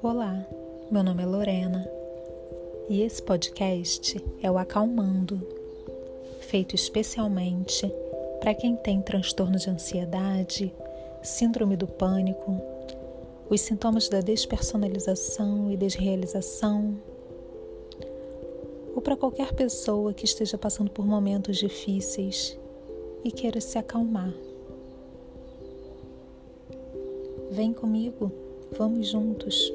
Olá, meu nome é Lorena e esse podcast é o Acalmando, feito especialmente para quem tem transtorno de ansiedade, síndrome do pânico, os sintomas da despersonalização e desrealização, ou para qualquer pessoa que esteja passando por momentos difíceis e queira se acalmar. Vem comigo, vamos juntos.